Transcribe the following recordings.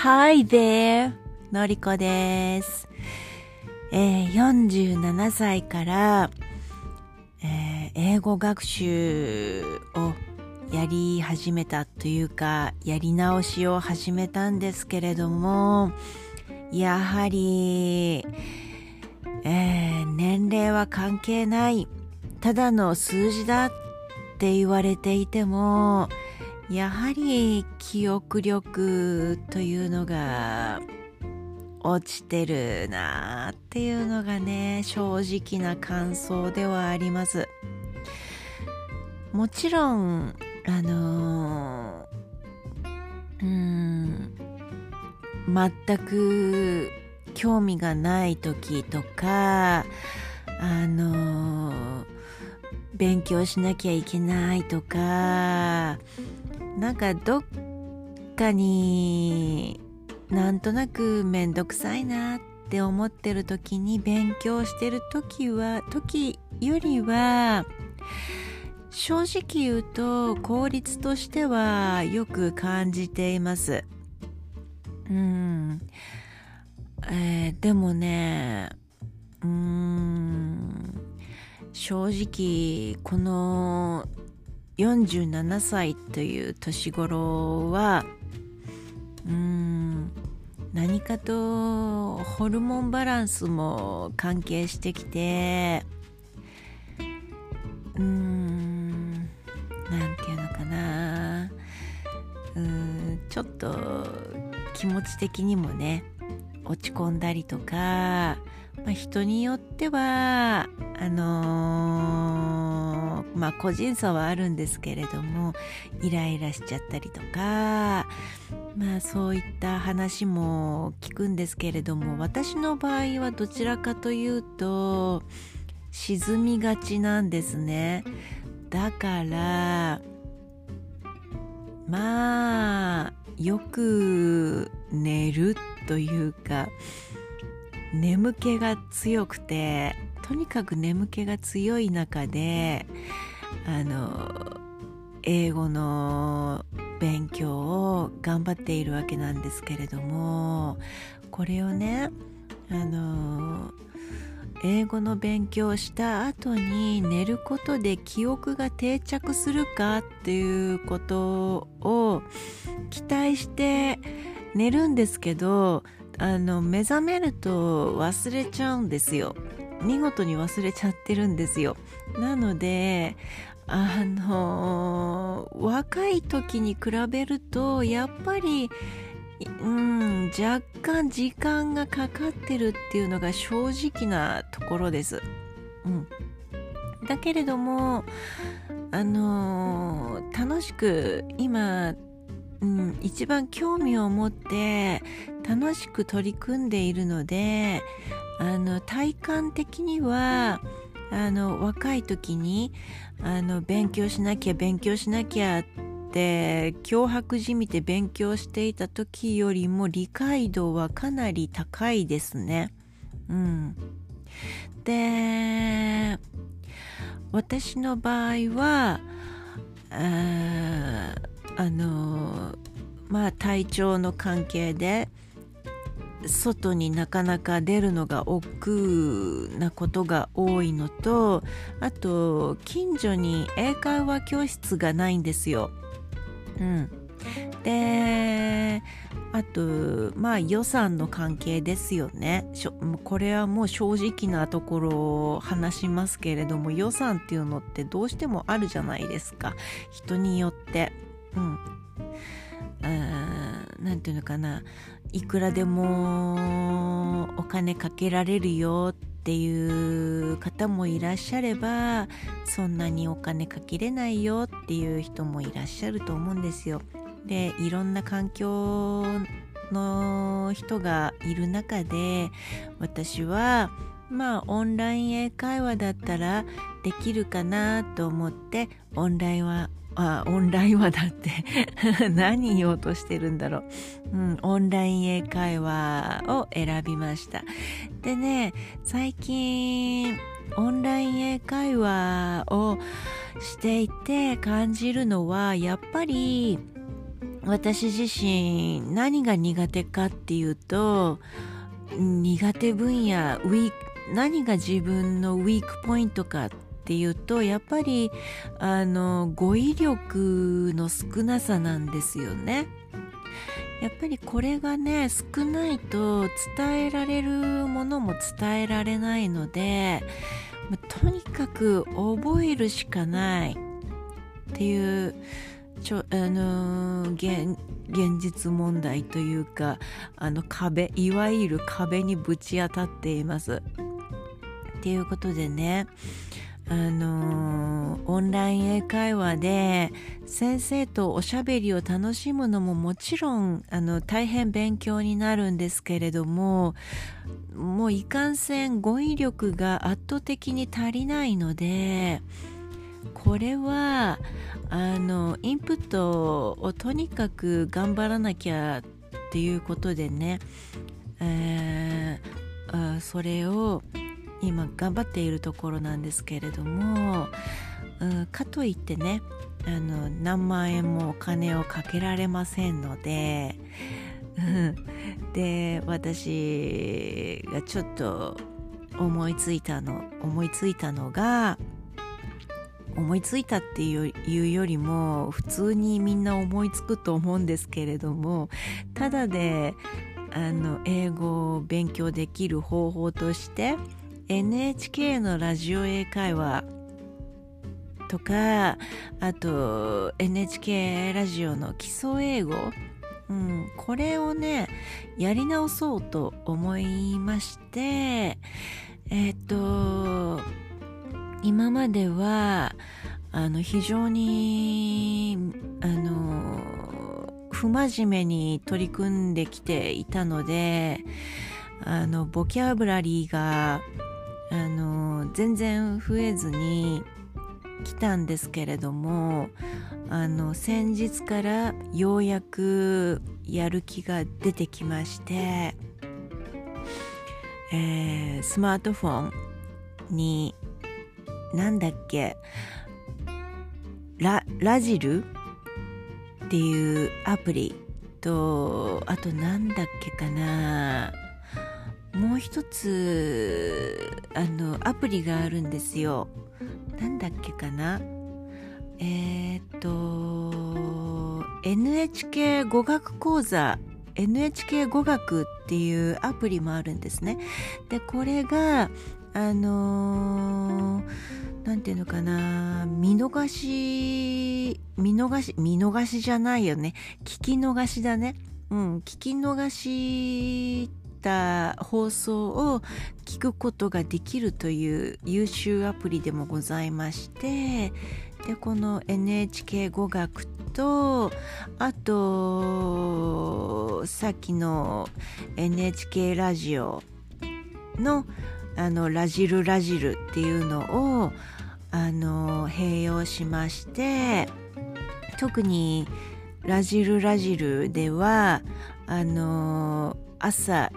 Hi there! のりこです。えー47歳から、えー英語学習をやり始めたというか、やり直しを始めたんですけれども、やはり、えー年齢は関係ない、ただの数字だって言われていても、やはり記憶力というのが落ちてるなっていうのがね正直な感想ではあります。もちろんあのーうん全く興味がない時とかあのー勉強しなきゃいけないとかなんかどっかになんとなくめんどくさいなって思ってる時に勉強してる時は時よりは正直言うと効率としてはよく感じています。うん、えーでもねうーん。正直この47歳という年頃はうーん何かとホルモンバランスも関係してきてうーんなんていうのかな。うーんちょっと気持ち的にもね落ち込んだりとか、まあ、人によってはあのーまあ個人差はあるんですけれどもイライラしちゃったりとかまあそういった話も聞くんですけれども私の場合はどちらかというと沈みがちなんですね。だからまあよく寝るというか眠気が強くてとにかく眠気が強い中であの英語の勉強を頑張っているわけなんですけれどもこれをねあの英語の勉強をした後に寝ることで記憶が定着するかっていうことを期待して寝るんですけどあの目覚めると忘れちゃうんですよ。見事に忘れちゃってるんですよ。なのであの若い時に比べるとやっぱりうん若干時間がかかってるっていうのが正直なところです、うん、だけれどもあの楽しく今うん、一番興味を持って楽しく取り組んでいるのであの体感的にはあの若い時にあの勉強しなきゃ勉強しなきゃって脅迫じみて勉強していた時よりも理解度はかなり高いですね。うん、で私の場合はああのまあ体調の関係で外になかなか出るのが億劫なことが多いのとあと近所に英会話教室がないんですよ。うん、であとまあ予算の関係ですよねこれはもう正直なところを話しますけれども予算っていうのってどうしてもあるじゃないですか人によって。うん何ていうのかないくらでもお金かけられるよっていう方もいらっしゃればそんなにお金かけれないよっていう人もいらっしゃると思うんですよ。でいろんな環境の人がいる中で私はまあオンライン英会話だったらできるかなと思ってオンラインはあオンラインはだって 何言おうとしてるんだろう、うん、オンライン英会話を選びました。でね最近オンライン英会話をしていて感じるのはやっぱり私自身何が苦手かっていうと苦手分野ウィーク何が自分のウィークポイントかっていうとやっぱりあの語彙力の少なさなんですよね。やっぱりこれがね少ないと伝えられるものも伝えられないのでとにかく覚えるしかないっていうちょあの現現実問題というかあの壁いわゆる壁にぶち当たっています。っていうことでねあのオンライン英会話で先生とおしゃべりを楽しむのももちろんあの大変勉強になるんですけれどももういかんせん語彙力が圧倒的に足りないのでこれはあのインプットをとにかく頑張らなきゃっていうことでね、えー、それを今頑張っているところなんですけれども、うん、かといってねあの何万円もお金をかけられませんので、で私がちょっと思いついたの思いついたのが思いついたっていうよりも普通にみんな思いつくと思うんですけれどもただであの英語を勉強できる方法として NHK のラジオ英会話とかあと NHK ラジオの基礎英語、うん、これをねやり直そうと思いましてえっ、と今まではあの非常にあの不真面目に取り組んできていたのであのボキャブラリーがあの全然増えずに来たんですけれどもあの先日からようやくやる気が出てきまして、えー、スマートフォンになんだっけララジルっていうアプリとあとなんだっけかな。もう一つあのアプリがあるんですよ。なんだっけかな？えー、っと NHK 語学講座。NHK 語学っていうアプリもあるんですね。でこれがあの何、ー、て言うのかな？見逃し見逃し見逃しじゃないよね。聞き逃しだね。うん聞き逃した放送を聞くことができるという優秀アプリでもございましてでこの NHK 語学とあとさっきの NHK ラジオのあのラジルラジルっていうのをあの併用しまして特にラジルラジルではあの朝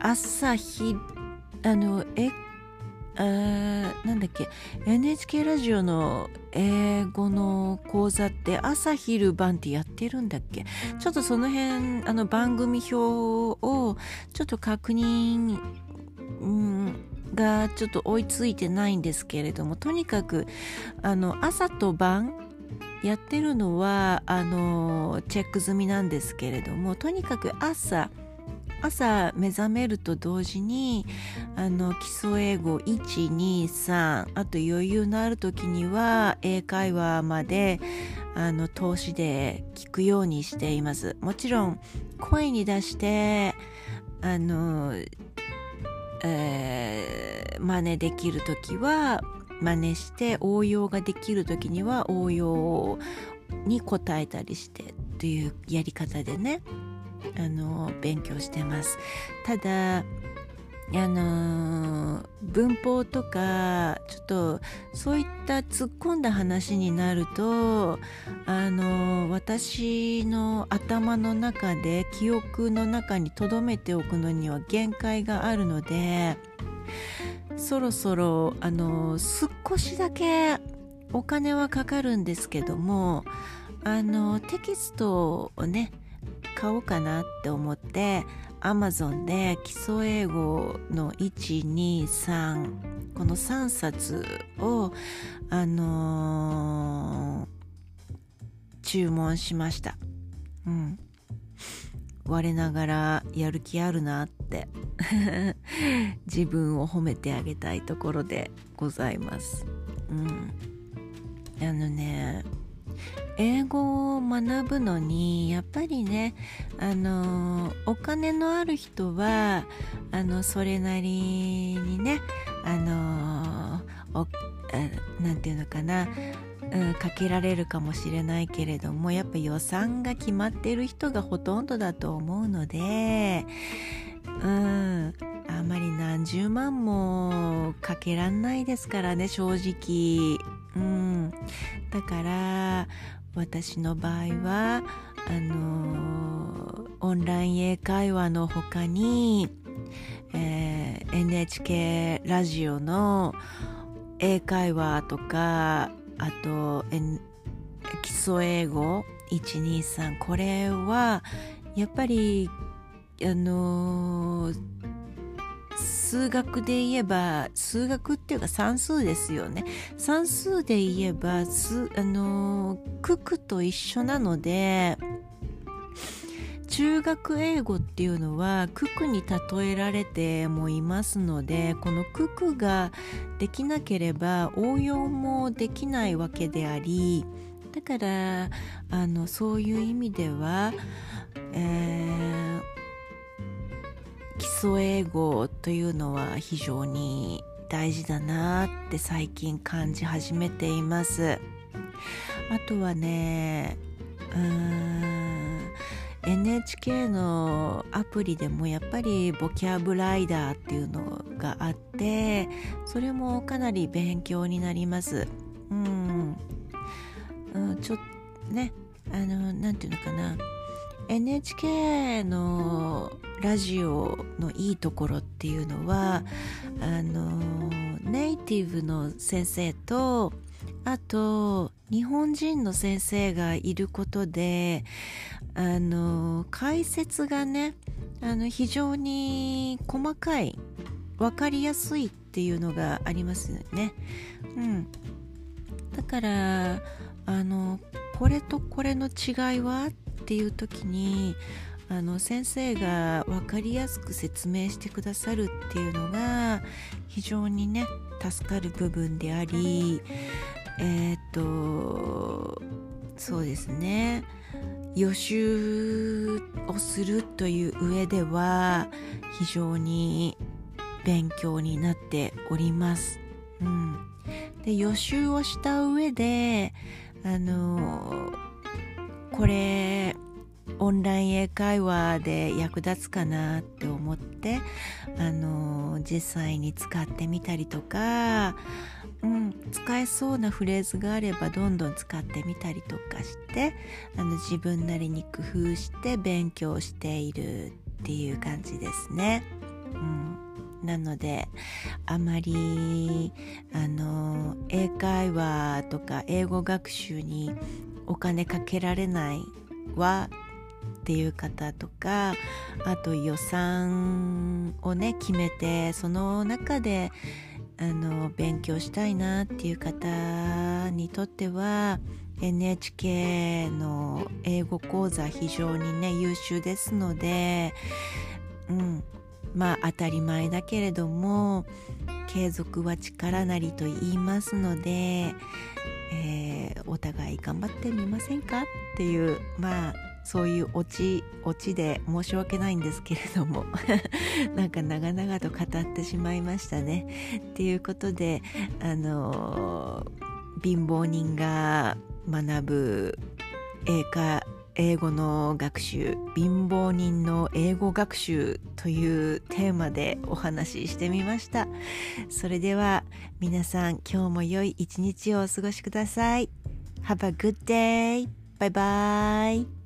朝日あのえあなんだっけ NHK ラジオの英語の講座って朝昼晩ってやってるんだっけ？ちょっとその辺あの番組表をちょっと確認、うん、がちょっと追いついてないんですけれどもとにかくあの朝と晩やってるのはあのチェック済みなんですけれどもとにかく朝朝目覚めると同時にあの基礎英語123あと余裕のある時には英会話まであの投資で聞くようにしています。もちろん声に出してあの、えー、真似できる時は真似して応用ができる時には応用に答えたりしてというやり方でね。あの勉強してます。ただあの文法とかちょっとそういった突っ込んだ話になるとあの私の頭の中で記憶の中に留めておくのには限界があるのでそろそろあの少しだけお金はかかるんですけどもあのテキストをね買おうかなって思って Amazon で基礎英語の123この3冊をあのー、注文しました。うん。我ながらやる気あるなって。自分を褒めてあげたいところでございます。うん。あのね英語を学ぶのにやっぱりねあのお金のある人はあのそれなりにねあのおなんていうのかな、うん、かけられるかもしれないけれどもやっぱ予算が決まってる人がほとんどだと思うのでうんあまり何十万もかけらんないですからね正直。うん。だから私の場合はあのオンライン英会話の他に、えー、NHK ラジオの英会話とかあと、N、基礎英語123これはやっぱりあのー数学で言えば数学っていうか算数ですよね。算数で言えばすあの九九と一緒なので中学英語っていうのは九九に例えられてもいますのでこの九九ができなければ応用もできないわけでありだからあのそういう意味では、えー基礎英語というのは非常に大事だなって最近感じ始めています。あとはねうーん NHK のアプリでもやっぱりボキャブライダーっていうのがあってそれもかなり勉強になります。うん、うん、ちょっとねあの何て言うのかな。NHK のラジオのいいところっていうのはあのネイティブの先生とあと日本人の先生がいることであの解説がねあの非常に細かい分かりやすいっていうのがありますよね。うん、だからあのこれとこれの違いはっていう時にあの先生が分かりやすく説明してくださるっていうのが非常にね助かる部分でありえー、っとそうですね予習をするという上では非常に勉強になっております。うん、で予習をした上であのこれオンライン英会話で役立つかなって思ってあの実際に使ってみたりとか、うん、使えそうなフレーズがあればどんどん使ってみたりとかしてあの自分なりに工夫して勉強しているっていう感じですね。うんなのであまりあの英会話とか英語学習にお金かけられないはっていう方とかあと予算をね決めてその中であの勉強したいなっていう方にとっては NHK の英語講座非常にね優秀ですので、うん、まあ当たり前だけれども継続は力なりと言いますので、えー、お互い頑張ってみませんかっていうまあそういうオチオチで申し訳ないんですけれども なんか長々と語ってしまいましたね。っていうことであの貧乏人が学ぶ英会英語の学習貧乏人の英語学習というテーマでお話ししてみました。それでは皆さん今日も良い一日をお過ごしください。Have a good day! バイバイ